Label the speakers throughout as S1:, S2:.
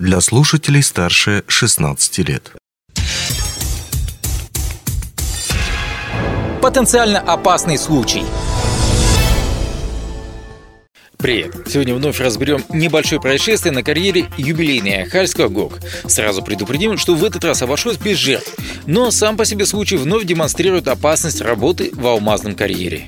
S1: для слушателей старше 16 лет.
S2: Потенциально опасный случай – Привет! Сегодня вновь разберем небольшое происшествие на карьере юбилейной Ахальского ГОК. Сразу предупредим, что в этот раз обошлось без жертв, но сам по себе случай вновь демонстрирует опасность работы в алмазном карьере.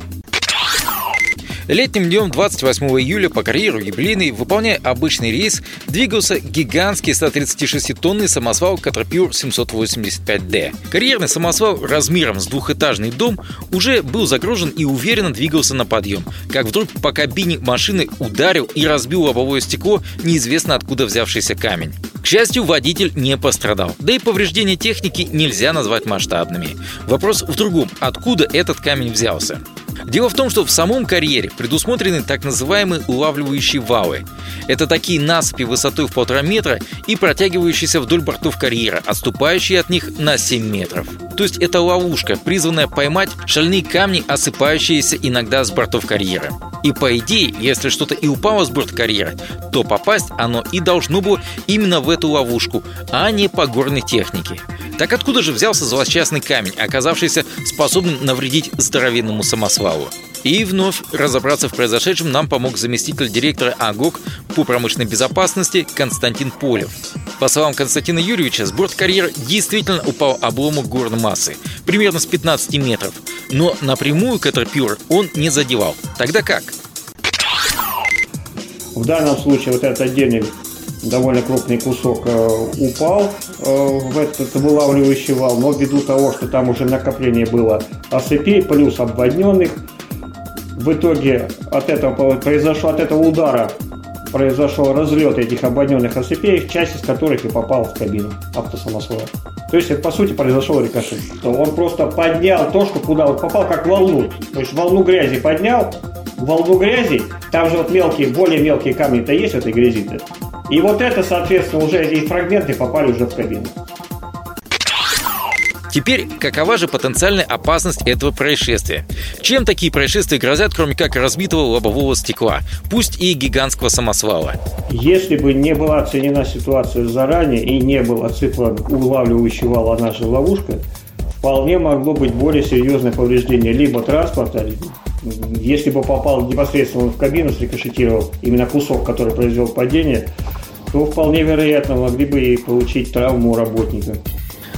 S2: Летним днем 28 июля по карьеру юбилейной, выполняя обычный рейс, двигался гигантский 136-тонный самосвал Caterpillar 785D. Карьерный самосвал размером с двухэтажный дом уже был загружен и уверенно двигался на подъем, как вдруг по кабине машины ударил и разбил лобовое стекло неизвестно откуда взявшийся камень. К счастью, водитель не пострадал. Да и повреждения техники нельзя назвать масштабными. Вопрос в другом. Откуда этот камень взялся? Дело в том, что в самом карьере предусмотрены так называемые улавливающие валы. Это такие насыпи высотой в полтора метра и протягивающиеся вдоль бортов карьера, отступающие от них на 7 метров. То есть это ловушка, призванная поймать шальные камни, осыпающиеся иногда с бортов карьера. И по идее, если что-то и упало с борта карьера, то попасть оно и должно было именно в эту ловушку, а не по горной технике. Так откуда же взялся злосчастный камень, оказавшийся способным навредить здоровенному самосвалу? И вновь разобраться в произошедшем нам помог заместитель директора АГОК по промышленной безопасности Константин Полев. По словам Константина Юрьевича, с борт карьера действительно упал обломок горной массы, примерно с 15 метров. Но напрямую Катерпюр он не задевал. Тогда как?
S3: В данном случае вот этот отдельный довольно крупный кусок э, упал э, в этот вылавливающий вал, но ввиду того, что там уже накопление было осыпей, плюс обводненных, в итоге от этого произошло от этого удара произошел разлет этих обводненных осыпей, часть из которых и попала в кабину автосамосвоя. То есть это по сути произошел рикошет. Он просто поднял то, что куда он попал, как волну. То есть волну грязи поднял, волну грязи, там же вот мелкие, более мелкие камни-то есть в этой грязи-то. И вот это, соответственно, уже эти фрагменты попали уже в кабину.
S2: Теперь, какова же потенциальная опасность этого происшествия? Чем такие происшествия грозят, кроме как разбитого лобового стекла, пусть и гигантского самосвала?
S3: Если бы не была оценена ситуация заранее и не был отсыпан улавливающий вал, а наша ловушка, вполне могло быть более серьезное повреждение либо транспорта, если бы попал непосредственно в кабину, срикошетировал именно кусок, который произвел падение, то вполне вероятно могли бы и получить травму работника.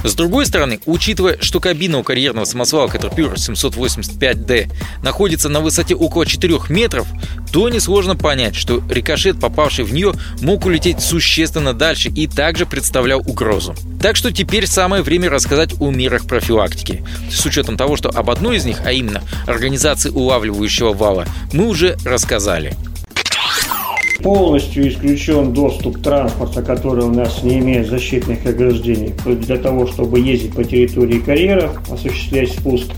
S2: С другой стороны, учитывая, что кабина у карьерного самосвала Caterpillar 785D находится на высоте около 4 метров, то несложно понять, что рикошет, попавший в нее, мог улететь существенно дальше и также представлял угрозу. Так что теперь самое время рассказать о мерах профилактики. С учетом того, что об одной из них, а именно организации улавливающего вала, мы уже рассказали.
S3: Полностью исключен доступ транспорта, который у нас не имеет защитных ограждений, для того, чтобы ездить по территории карьеров, осуществлять спуск.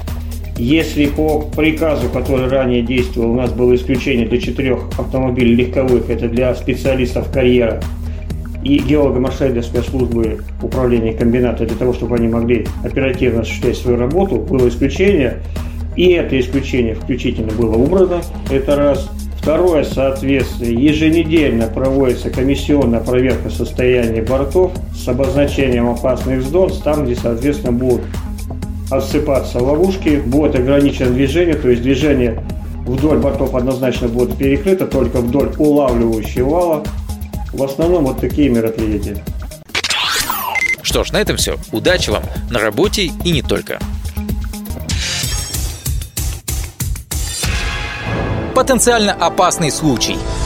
S3: Если по приказу, который ранее действовал, у нас было исключение для четырех автомобилей легковых, это для специалистов карьера, и геолога-машины для спецслужбы управления комбината, для того, чтобы они могли оперативно осуществлять свою работу, было исключение. И это исключение включительно было убрано, это раз. Второе, соответственно, еженедельно проводится комиссионная проверка состояния бортов с обозначением опасных зон, там, где, соответственно, будут отсыпаться ловушки, будет ограничено движение, то есть движение вдоль бортов однозначно будет перекрыто, только вдоль улавливающего вала. В основном вот такие мероприятия.
S2: Что ж, на этом все. Удачи вам на работе и не только. Потенциально опасный случай –